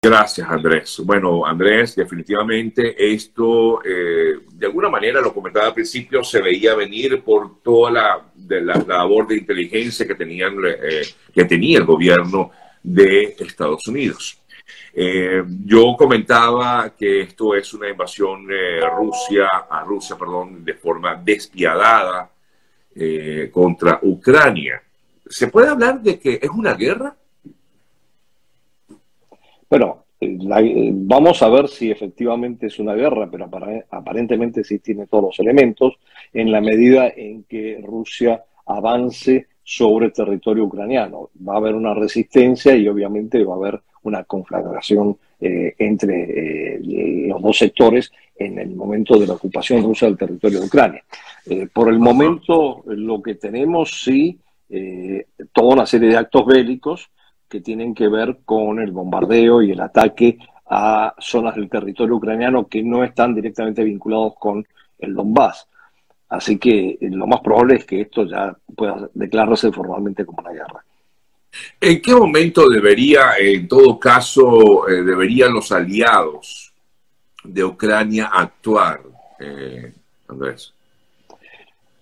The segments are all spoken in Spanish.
Gracias, Andrés. Bueno, Andrés, definitivamente esto, eh, de alguna manera, lo comentaba al principio, se veía venir por toda la, de la, labor de inteligencia que, tenían, eh, que tenía el gobierno de Estados Unidos. Eh, yo comentaba que esto es una invasión Rusia, a Rusia, perdón, de forma despiadada contra Ucrania. ¿Se puede hablar de que es una guerra? Bueno, eh, vamos a ver si efectivamente es una guerra, pero aparentemente sí tiene todos los elementos, en la medida en que Rusia avance sobre el territorio ucraniano. Va a haber una resistencia y obviamente va a haber una conflagración eh, entre eh, los dos sectores en el momento de la ocupación rusa del territorio de Ucrania. por el momento lo que tenemos sí, toda una serie de actos bélicos, que tienen que ver con el bombardeo y el ataque a zonas del territorio ucraniano que no están directamente vinculados con el Donbass. Así que eh, lo más probable es que esto ya pueda declararse formalmente como una guerra. ¿En qué momento debería, en todo caso, eh, deberían los aliados de Ucrania actuar, eh, Andrés?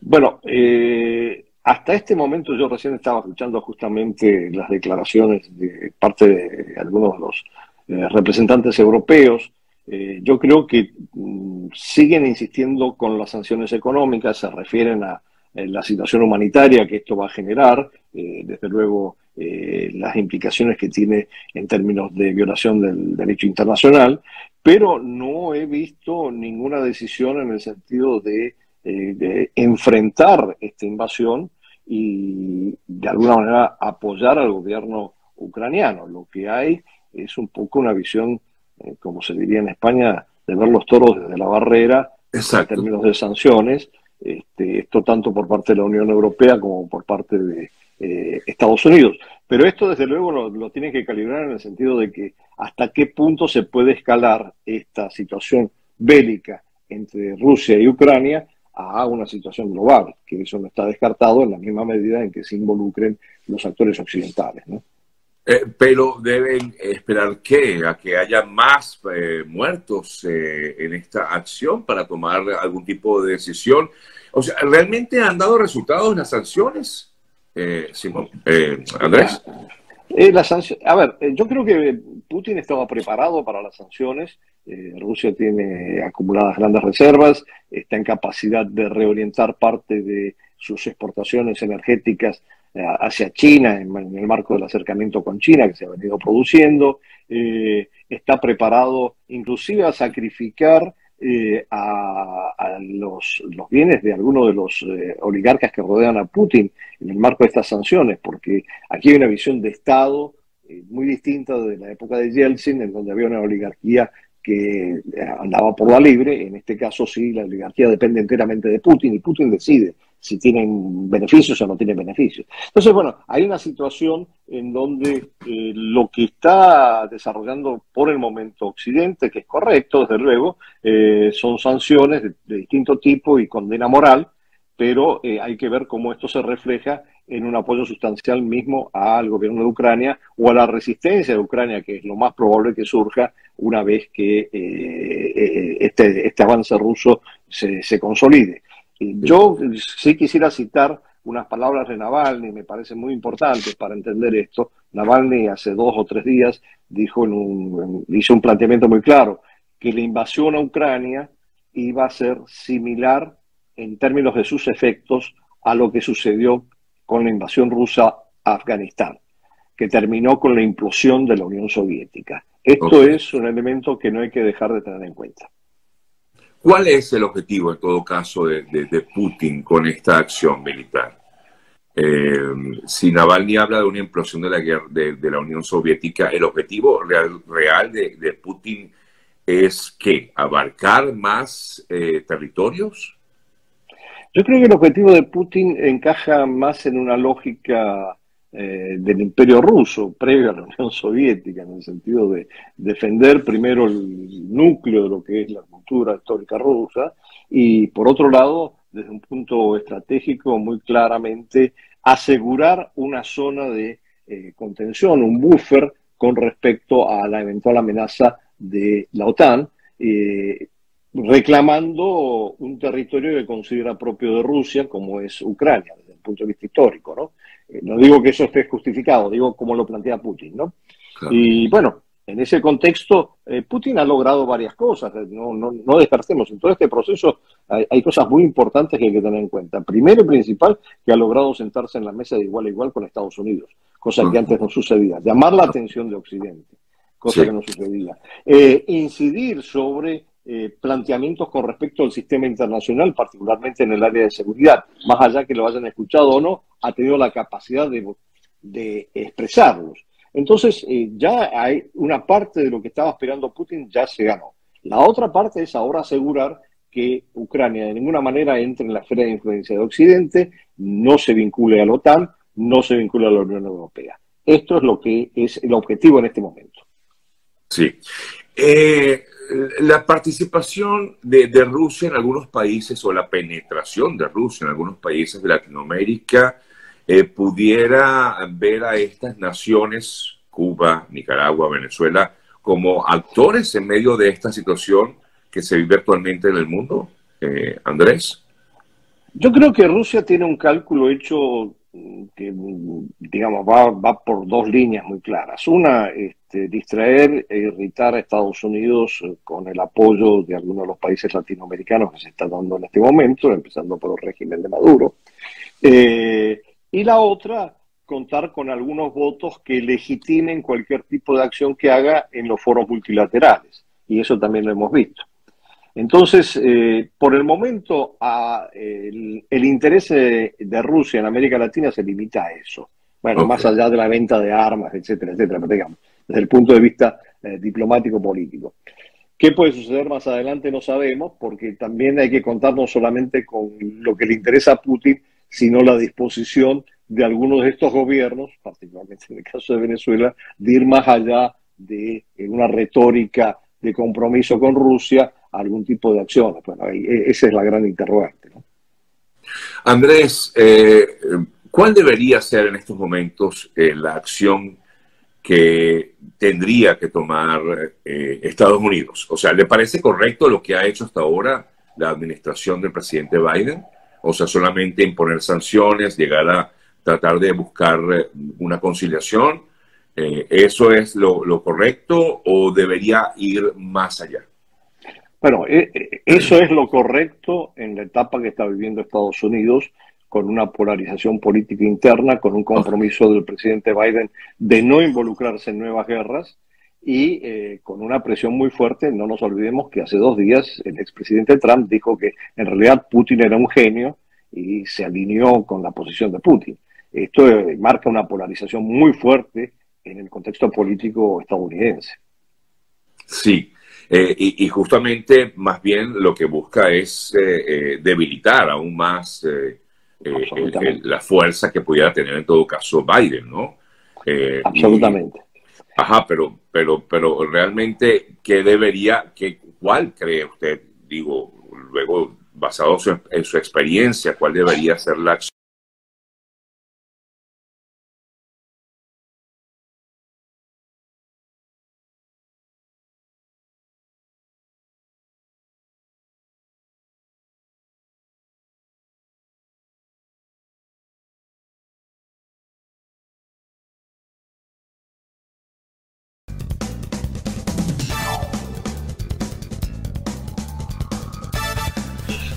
Bueno, eh, hasta este momento yo recién estaba escuchando justamente las declaraciones de parte de algunos de los eh, representantes europeos. Eh, yo creo que mm, siguen insistiendo con las sanciones económicas, se refieren a eh, la situación humanitaria que esto va a generar, desde luego las implicaciones que tiene en términos de violación del derecho internacional, pero no he visto ninguna decisión en el sentido de de enfrentar esta invasión y de alguna manera apoyar al gobierno ucraniano. Lo que hay es un poco una visión, eh, como se diría en España, de ver los toros desde la barrera en términos de sanciones, este, esto tanto por parte de la Unión Europea como por parte de eh, Estados Unidos. Pero esto desde luego lo, lo tienen que calibrar en el sentido de que hasta qué punto se puede escalar esta situación bélica entre Rusia y Ucrania a una situación global, que eso no está descartado en la misma medida en que se involucren los actores occidentales. Eh, pero deben esperar que a que haya más eh, muertos eh, en esta acción para tomar algún tipo de decisión. O sea, ¿realmente han dado resultados las sanciones, Simón? Andrés. A ver, yo creo que Putin estaba preparado para las sanciones. Eh, Rusia tiene acumuladas grandes reservas, está en capacidad de reorientar parte de sus exportaciones energéticas eh, hacia China en, el marco del acercamiento con China que se ha venido produciendo, eh, está preparado inclusive a sacrificar a, los, bienes de algunos de los oligarcas que rodean a Putin en el marco de estas sanciones, porque aquí hay una visión de Estado muy distinta de la época de Yeltsin, en donde había una oligarquía que eh, andaba por la libre, en este caso sí, la oligarquía depende enteramente de Putin y Putin decide si tienen beneficios o no tienen beneficios. Entonces, bueno, hay una situación en donde eh, lo que está desarrollando por el momento Occidente, que es correcto, desde luego, eh, son sanciones de, distinto tipo y condena moral, pero hay que ver cómo esto se refleja en un apoyo sustancial mismo al gobierno de Ucrania o a la resistencia de Ucrania, que es lo más probable que surja una vez que eh, eh, este, este, avance ruso se, se consolide. Yo sí quisiera citar unas palabras de Navalny, me parecen muy importantes para entender esto. Navalny hace dos o tres días dijo en un, hizo un planteamiento muy claro, que la invasión a Ucrania iba a ser similar en términos de sus efectos a lo que sucedió con la invasión rusa a Afganistán, que terminó con la implosión de la Unión Soviética. Esto es un elemento que no hay que dejar de tener en cuenta. ¿Cuál es el objetivo, en todo caso, de, Putin con esta acción militar? Eh, si Navalny habla de una implosión de la, Unión Soviética, ¿el objetivo real, real de, Putin es que abarcar más eh, territorios? Yo creo que el objetivo de Putin encaja más en una lógica eh, del imperio ruso, previo a la Unión Soviética, en el sentido de defender primero el núcleo de lo que es la cultura histórica rusa y, por otro lado, desde un punto estratégico, muy claramente asegurar una zona de eh, contención, un buffer con respecto a la eventual amenaza de la OTAN, eh, reclamando un territorio que considera propio de Rusia, como es Ucrania, desde el punto de vista histórico. No, no digo que eso esté justificado, digo como lo plantea Putin. ¿no? Y bueno, en ese contexto, eh, Putin ha logrado varias cosas, no, no, no descartemos, en todo este proceso hay, cosas muy importantes que hay que tener en cuenta. Primero y principal, que ha logrado sentarse en la mesa de igual a igual con Estados Unidos, cosa que antes no sucedía, llamar la atención de Occidente, cosa que no sucedía, eh, incidir sobre eh, planteamientos con respecto al sistema internacional, particularmente en el área de seguridad, más allá que lo hayan escuchado o no, ha tenido la capacidad de, expresarlos. Entonces, eh, ya hay una parte de lo que estaba esperando Putin ya se ganó. La otra parte es ahora asegurar que Ucrania de ninguna manera entre en la esfera de influencia de Occidente, no se vincule a la OTAN, no se vincule a la Unión Europea. Esto es lo que es el objetivo en este momento. Sí. Eh, la participación de, Rusia en algunos países o la penetración de Rusia en algunos países de Latinoamérica eh, pudiera ver a estas naciones, Cuba, Nicaragua, Venezuela, como actores en medio de esta situación que se vive actualmente en el mundo, eh, Andrés? Yo creo que Rusia tiene un cálculo hecho mm, que, mm, digamos, va, va por dos líneas muy claras. Una, distraer e irritar a Estados Unidos eh, con el apoyo de algunos de los países latinoamericanos que se está dando en este momento, empezando por el régimen de Maduro. Eh, y la otra, contar con algunos votos que legitimen cualquier tipo de acción que haga en los foros multilaterales. Y eso también lo hemos visto. Entonces, eh, por el momento, el, interés de, Rusia en América Latina se limita a eso. Bueno, más allá de la venta de armas, etcétera, etcétera, digamos, desde el punto de vista eh, diplomático-político. ¿Qué puede suceder más adelante? No sabemos, porque también hay que contar no solamente con lo que le interesa a Putin, sino la disposición de algunos de estos gobiernos, particularmente en el caso de Venezuela, de ir más allá de una retórica de compromiso con Rusia a algún tipo de acciones. Bueno, e, esa es la gran interrogante. Andrés, eh, ¿cuál debería ser en estos momentos eh, la acción que tendría que tomar eh, Estados Unidos? O sea, ¿le parece correcto lo que ha hecho hasta ahora la administración del presidente Biden? O sea, solamente imponer sanciones, llegar a tratar de buscar eh, una conciliación. Eh, ¿Eso es lo, correcto o debería ir más allá? Bueno, eh, eso es lo correcto en la etapa que está viviendo Estados Unidos, con una polarización política interna, con un compromiso del presidente Biden de no involucrarse en nuevas guerras y con una presión muy fuerte. No nos olvidemos que hace dos días el expresidente Trump dijo que en realidad Putin era un genio y se alineó con la posición de Putin. Esto eh, marca una polarización muy fuerte en el contexto político estadounidense. Sí, eh, y, justamente más bien lo que busca es eh, debilitar aún más la fuerza que pudiera tener en todo caso Biden, ¿no? Absolutamente. ajá, pero, pero, pero realmente, ¿qué debería, qué, cuál cree usted, digo, luego basado en su experiencia, cuál debería ser la acción?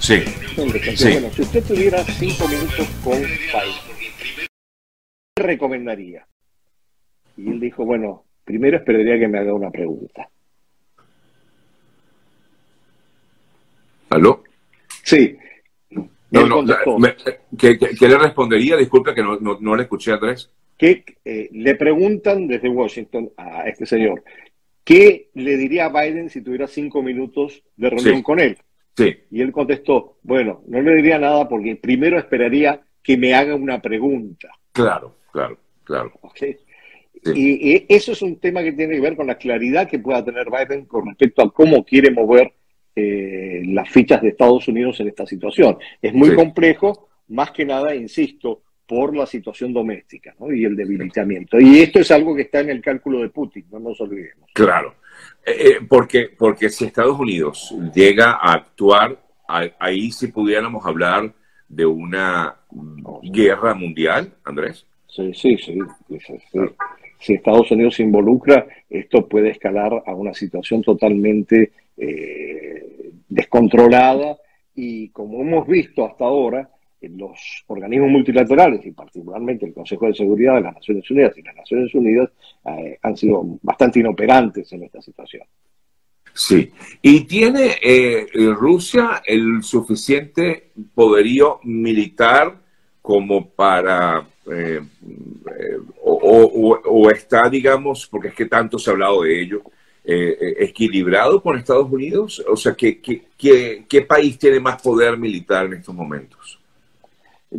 Sí. Bueno, si usted tuviera cinco minutos con Biden, ¿qué recomendaría? Y él dijo, bueno, primero esperaría que me haga una pregunta. ¿Aló? Sí. No, no, ¿qué, le respondería? Disculpe que no, no, le escuché a tres. Que eh, le preguntan desde Washington a este señor, ¿qué le diría a Biden si tuviera cinco minutos de reunión con él? Y él contestó, bueno, no le diría nada porque primero esperaría que me haga una pregunta. Claro, claro, claro. Y, eso es un tema que tiene que ver con la claridad que pueda tener Biden con respecto a cómo quiere mover eh, las fichas de Estados Unidos en esta situación. Es muy complejo, más que nada, insisto, por la situación doméstica y el debilitamiento. Y esto es algo que está en el cálculo de Putin, no nos olvidemos. Claro, eh, eh, porque, porque si Estados Unidos llega a actuar, ahí sí pudiéramos hablar de una guerra mundial, Andrés. Sí, sí, sí. Si Estados Unidos se involucra, esto puede escalar a una situación totalmente eh, descontrolada y como hemos visto hasta ahora, los organismos multilaterales y particularmente el Consejo de Seguridad de las Naciones Unidas y las Naciones Unidas eh, han sido bastante inoperantes en esta situación. Sí, y tiene eh, Rusia el suficiente poderío militar como para, eh, o, está, digamos, porque es que tanto se ha hablado de ello, equilibrado con Estados Unidos? O sea, ¿qué, qué país tiene más poder militar en estos momentos?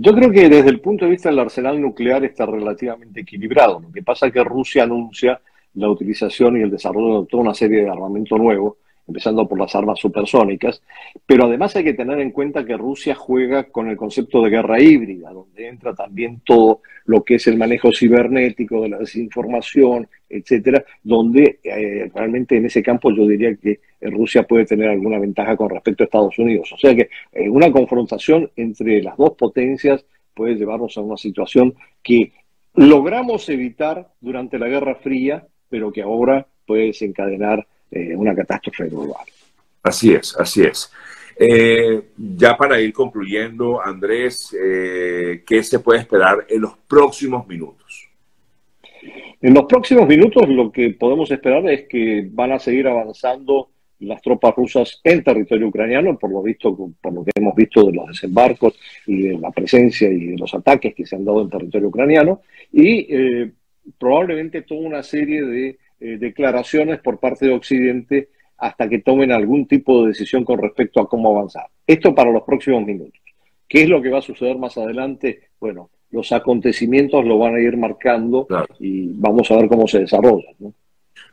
Yo creo que desde el punto de vista del arsenal nuclear está relativamente equilibrado. Lo que pasa es que Rusia anuncia la utilización y el desarrollo de toda una serie de armamento nuevo empezando por las armas supersónicas, pero además hay que tener en cuenta que Rusia juega con el concepto de guerra híbrida, donde entra también todo lo que es el manejo cibernético, de la desinformación, etcétera, donde eh, realmente en ese campo yo diría que Rusia puede tener alguna ventaja con respecto a Estados Unidos. O sea que eh, una confrontación entre las dos potencias puede llevarnos a una situación que logramos evitar durante la Guerra Fría, pero que ahora puede desencadenar eh, una catástrofe global. Así es, así es. Eh, ya para ir concluyendo, Andrés, eh, ¿qué se puede esperar en los próximos minutos? En los próximos minutos lo que podemos esperar es que van a seguir avanzando las tropas rusas en territorio ucraniano, por lo visto, por lo que hemos visto de los desembarcos y de la presencia y de los ataques que se han dado en territorio ucraniano, y probablemente toda una serie de eh, declaraciones por parte de Occidente hasta que tomen algún tipo de decisión con respecto a cómo avanzar. Esto para los próximos minutos. ¿Qué es lo que va a suceder más adelante? Bueno, los acontecimientos lo van a ir marcando y vamos a ver cómo se desarrolla.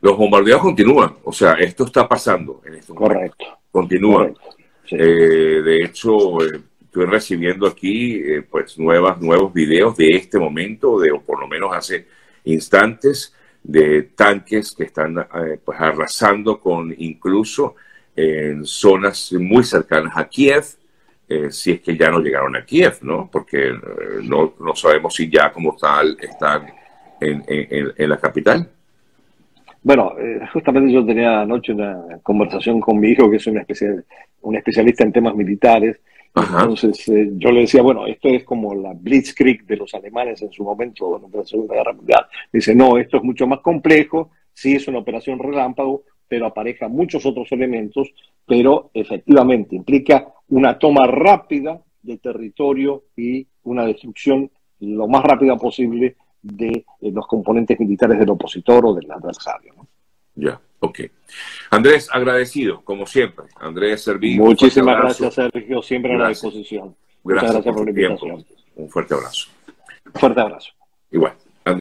Los bombardeos continúan, o sea, esto está pasando en este momento. Correcto. Continúan. Eh, de hecho, eh, estoy recibiendo aquí pues nuevas, nuevos videos de este momento, de, o por lo menos hace instantes, de tanques que están eh, pues arrasando con incluso en zonas muy cercanas a Kiev, eh, si es que ya no llegaron a Kiev, ¿no? Porque eh, no, no, sabemos si ya como tal están en, en, la capital. Bueno, justamente yo tenía anoche una conversación con mi hijo, que es un, especial, un especialista en temas militares, entonces eh, yo le decía, bueno, esto es como la Blitzkrieg de los alemanes en su momento durante la Segunda Guerra Mundial. Dice, no, esto es mucho más complejo, sí es una operación relámpago, pero apareja muchos otros elementos, pero efectivamente implica una toma rápida de territorio y una destrucción lo más rápida posible de eh, los componentes militares del opositor o del adversario. Ya. Ok. Andrés, agradecido, como siempre. Andrés Servín. Muchísimas gracias, Sergio. Siempre a la disposición. Muchas gracias por la invitación. Un fuerte abrazo. Fuerte abrazo. Igual.